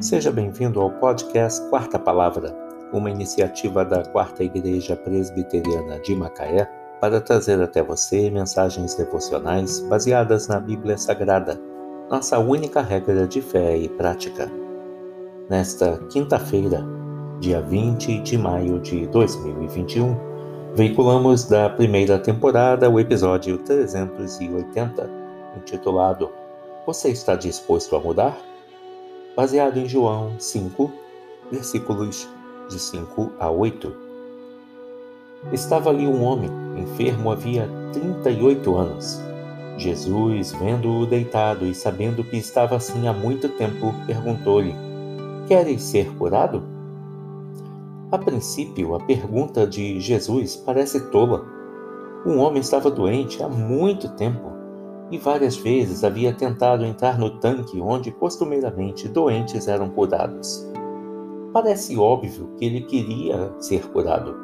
Seja bem-vindo ao podcast Quarta Palavra, uma iniciativa da Quarta Igreja Presbiteriana de Macaé para trazer até você mensagens devocionais baseadas na Bíblia Sagrada, nossa única regra de fé e prática. Nesta quinta-feira, dia 20 de maio de 2021, veiculamos da primeira temporada o episódio 380, intitulado Você está disposto a mudar? Baseado em João 5, versículos de 5 a 8. Estava ali um homem, enfermo havia 38 anos. Jesus, vendo-o deitado e sabendo que estava assim há muito tempo, perguntou-lhe: Queres ser curado? A princípio, a pergunta de Jesus parece tola. Um homem estava doente há muito tempo e várias vezes havia tentado entrar no tanque onde costumeiramente doentes eram curados. Parece óbvio que ele queria ser curado.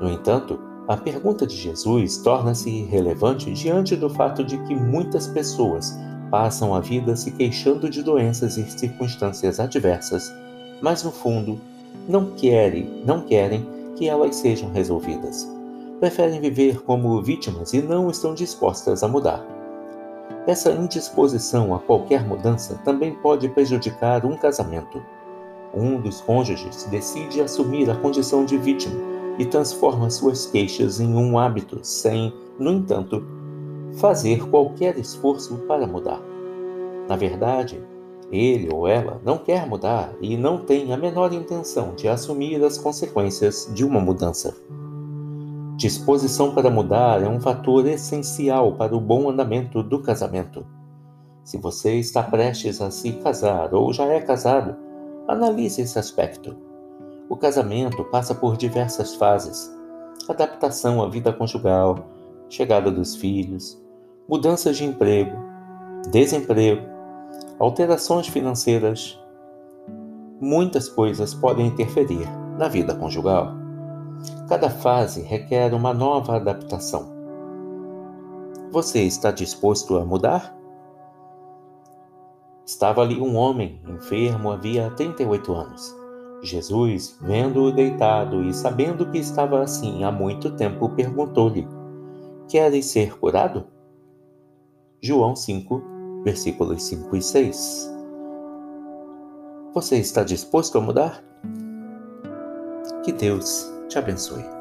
No entanto, a pergunta de Jesus torna-se relevante diante do fato de que muitas pessoas passam a vida se queixando de doenças e circunstâncias adversas, mas no fundo não querem, não querem que elas sejam resolvidas. Preferem viver como vítimas e não estão dispostas a mudar. Essa indisposição a qualquer mudança também pode prejudicar um casamento. Um dos cônjuges decide assumir a condição de vítima e transforma suas queixas em um hábito, sem, no entanto, fazer qualquer esforço para mudar. Na verdade, ele ou ela não quer mudar e não tem a menor intenção de assumir as consequências de uma mudança. Disposição para mudar é um fator essencial para o bom andamento do casamento. Se você está prestes a se casar ou já é casado, analise esse aspecto. O casamento passa por diversas fases: adaptação à vida conjugal, chegada dos filhos, mudanças de emprego, desemprego, alterações financeiras. Muitas coisas podem interferir na vida conjugal. Cada fase requer uma nova adaptação. Você está disposto a mudar? Estava ali um homem enfermo havia 38 anos. Jesus, vendo-o deitado e sabendo que estava assim há muito tempo, perguntou-lhe: Queres ser curado? João 5, versículos 5 e 6. Você está disposto a mudar? Que Deus te abençoe.